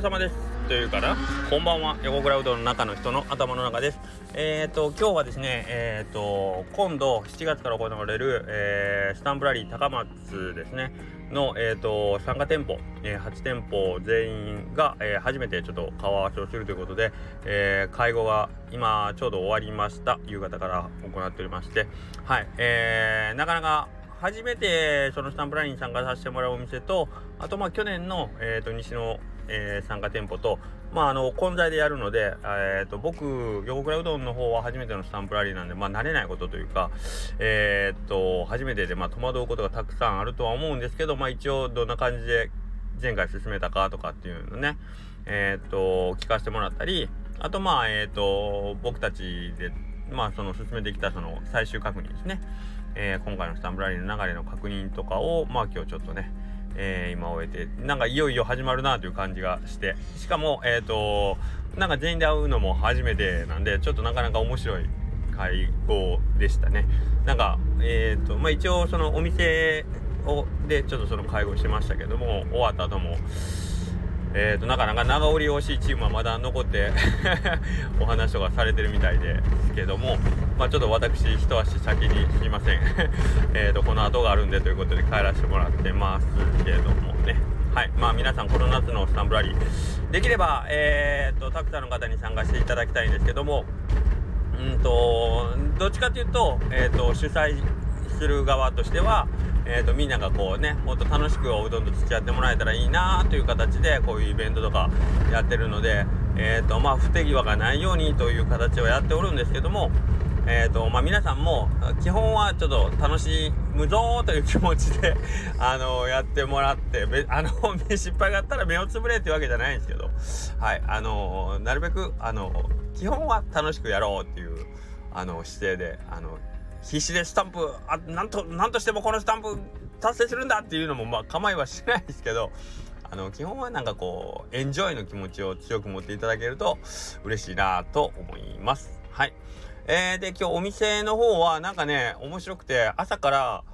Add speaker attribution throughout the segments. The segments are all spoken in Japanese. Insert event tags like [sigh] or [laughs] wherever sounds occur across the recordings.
Speaker 1: れ様です。というかなこんばんは。横クラウドの中の人の頭の中です。えっ、ー、と今日はですねえっ、ー、と今度7月から行われる、えー、スタンプラリー高松ですね。の、えーと、参加店舗、えー、8店舗全員が、えー、初めてちょっと顔合わせをするということで、えー、会合が今ちょうど終わりました。夕方から行っておりまして。はい、えー、なかなか初めてそのスタンプラリーに参加させてもらうお店とあとまあ去年の、えーと西のえー、参加店舗と、まあ、あの混在でやるので、えーと、僕横倉うどんの方は初めてのスタンプラリーなんで、まあ、慣れないことというか、えー、と初めてで、まあ、戸惑うことがたくさんあるとは思うんですけど、まあ、一応どんな感じで前回進めたかとかっていうのね、えー、と聞かせてもらったりあとまあえ、ー、と僕たちでまあその進めてきたその最終確認ですね、えー、今回のスタンプラリーの流れの確認とかをまあ今日ちょっとねえー、今終えてなんかいよいよ始まるなという感じがして。しかもえっ、ー、となんか全員で会うのも初めてなんでちょっとなかなか面白い会合でしたね。なんかえっ、ー、とまあ一応そのお店をでちょっとその会合してましたけども終わった後もえーと、なかなか長織り惜しいチームはまだ残って [laughs] お話とかされてるみたいですけども、まあ、ちょっと私一足先にすいません。[laughs] えとこの後があるんでということで帰らせてもらってますけどもね。はい。まあ皆さんこの夏のスタンプラリーできればえーとたくさんの方に参加していただきたいんですけどもうんとどっちかというと,、えーと主催する側としてはえーと、みんながこうねもっと楽しくおうどんと付き合ってもらえたらいいなという形でこういうイベントとかやってるので、えーとまあ、不手際がないようにという形をやっておるんですけども、えーとまあ、皆さんも基本はちょっと楽しむぞという気持ちで [laughs] あのやってもらって [laughs] あの失敗があったら目をつぶれっていうわけじゃないんですけど、はいあのなるべくあの基本は楽しくやろうっていうあの姿勢であの必死でスタンプあなんとなんとしてもこのスタンプ達成するんだっていうのもまあ構いはしないですけど [laughs] あの基本はなんかこうエンジョイの気持ちを強く持っていただけると嬉しいなと思います。はい。えー、で今日お店の方はなんかね面白くて朝から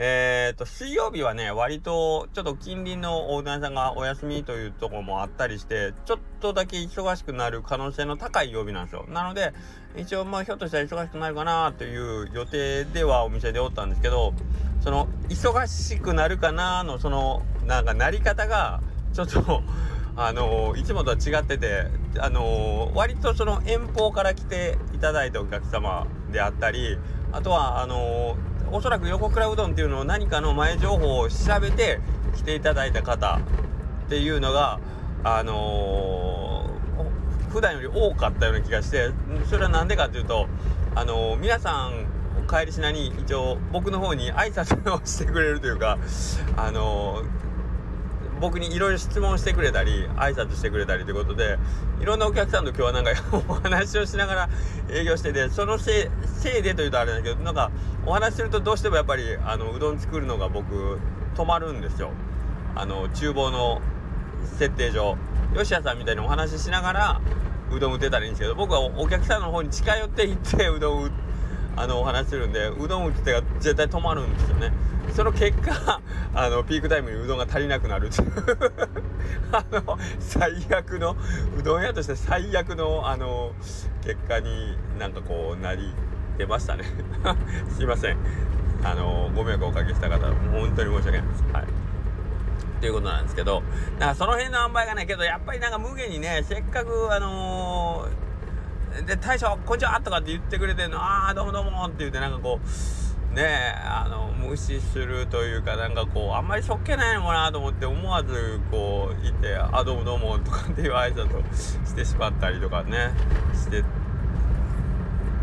Speaker 1: えー、と、水曜日はね、割と、ちょっと近隣のオーナーさんがお休みというとこもあったりして、ちょっとだけ忙しくなる可能性の高い曜日なんですよ。なので、一応、まあ、ひょっとしたら忙しくなるかなという予定ではお店でおったんですけど、その、忙しくなるかなの、その、なんか、なり方が、ちょっと [laughs] あの、いつもとは違ってて、あの、割とその遠方から来ていただいたお客様であったり、あとは、あのおそらく横倉うどんっていうのを何かの前情報を調べて来ていただいた方っていうのがあのー、普段より多かったような気がしてそれは何でかっていうとあのー、皆さん帰りしなに一応僕の方に挨拶をしてくれるというかあのー僕にいろいろ質問してくれたり挨拶してくれたりということでいろんなお客さんと今日はなんか [laughs] お話をしながら営業しててそのせいせいでというとあれだけどなんかお話しするとどうしてもやっぱりあのうどん作るのが僕止まるんですよ。あの厨房の設定上。吉谷さんみたいにお話ししながらうどん打てたらいいんですけど僕はお客さんの方に近寄っていってうどんあのお話しするんでうどん打つ手が絶対止まるんですよね。その結果あのピークタイムにうどんが足りなくなるっていうあの最悪のうどん屋として最悪のあの結果になんかこうなり出ましたね。[laughs] すいません。あのご迷惑をおかけした方本当に申し訳ないです。はい。ということなんですけどなんかその辺の塩梅がないけどやっぱりなんか無限にねせっかくあのー、で大将こんにちはとかって言ってくれてんのああどうもどうもって言ってなんかこうねあの無視するというかなんかこうあんまりそっけないのかなと思って思わずこういて「あどうもどうも」とかっていう挨拶をしてしまったりとかねして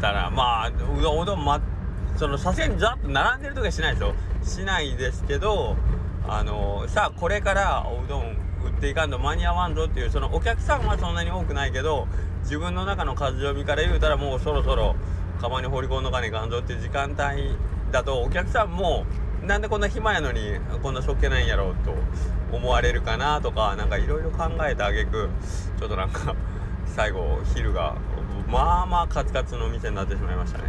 Speaker 1: たらまあうどんうどんまそのさすがにざっと並んでる時はしないですよしないですけどあのさあこれからおうどん売っていかんと間に合わんぞっていうそのお客さんはそんなに多くないけど自分の中の数読みから言うたらもうそろそろ釜に放り込んどかねえかんぞっていう時間帯だとお客さんもなんでこんな暇やのにこんなしょっけないんやろうと思われるかなとか何かいろいろ考えたあげくちょっとなんか最後昼がまあまあカツカツの店になってしまいましたね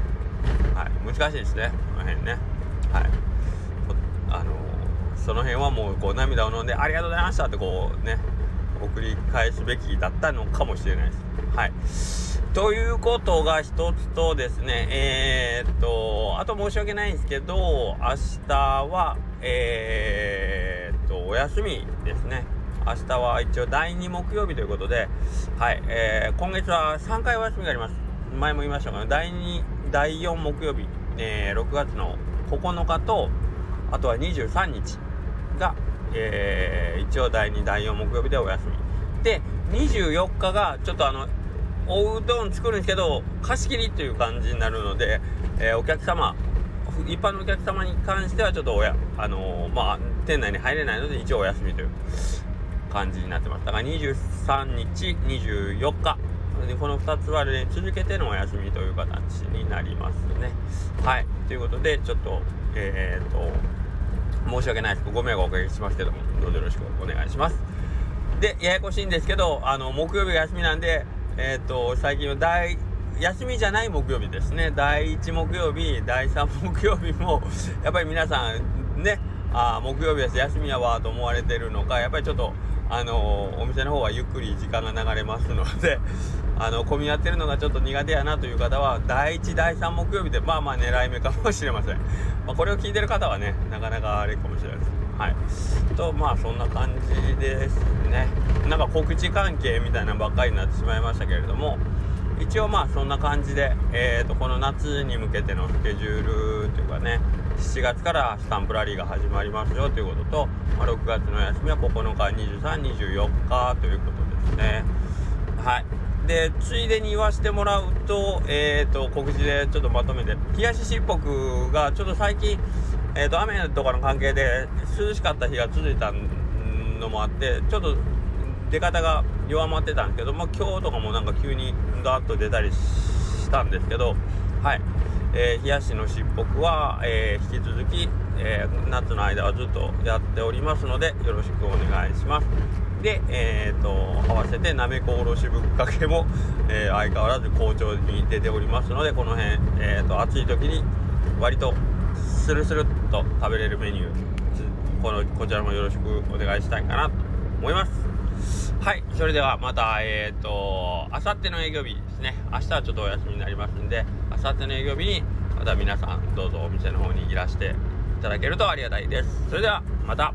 Speaker 1: はい難しいですねこの辺ねはいあのその辺はもうこう涙を飲んでありがとうございましたってこうね送り返すべきだったのかもしれないです。はい。ということが一つとですね、えー、っと、あと申し訳ないんですけど、明日は、えー、っと、お休みですね。明日は一応第2木曜日ということで、はい、えー、今月は3回お休みがあります。前も言いましたが、第2、第4木曜日、えー、6月の9日と、あとは23日が、えー、一応第2、第4木曜日でお休み。で、24日が、ちょっとあの、おうどん作るんですけど、貸し切りという感じになるので、えー、お客様、一般のお客様に関してはちょっとおや、あのー、まあ、店内に入れないので一応お休みという感じになってます。だから23日、24日、この2つはね、続けてのお休みという形になりますね。はい。ということで、ちょっと、えー、っと、申し訳ないです。ご迷惑をおかけしますけども、どうぞよろしくお願いします。で、ややこしいんですけど、あの、木曜日が休みなんで、えっ、と、最近は大、休みじゃない木曜日ですね。第1木曜日、第3木曜日も、やっぱり皆さん、ね、あ木曜日です、休みやわと思われてるのか、やっぱりちょっと、あのお店の方はゆっくり時間が流れますので、[laughs] あの混み合ってるのがちょっと苦手やなという方は、第1、第3木曜日で、まあまあ狙い目かもしれません。[laughs] まあ、これを聞いてる方はね、なかなかあれかもしれないです。はい。と、まあそんな感じですね。なんか告知関係みたいなばっかりになってしまいましたけれども、一応まあそんな感じで、えー、とこの夏に向けてのスケジュールというかね7月からスタンプラリーが始まりますよということと、まあ、6月の休みは9日2324日ということですね。はい。でついでに言わせてもらうと,、えー、と告知でちょっとまとめて冷やししっぽくがちょっと最近、えー、と雨とかの関係で涼しかった日が続いたのもあってちょっと出方が弱まってたんですけど、まあ、今日とかもなんか急にダーッと出たりしたんですけど、はい。えー、冷やしのしっぽくは、えー、引き続き、えー、夏の間はずっとやっておりますので、よろしくお願いします。で、えーと、合わせてなめこおろしぶっかけも、え相変わらず好調に出ておりますので、この辺、えーと、暑い時に割とスルスルっと食べれるメニュー、このこちらもよろしくお願いしたいかなと思います。それではまた、えっ、ー、と、あさっての営業日ですね。明日はちょっとお休みになりますんで、あさっての営業日に、また皆さん、どうぞお店の方にいらしていただけるとありがたいです。それでは、また。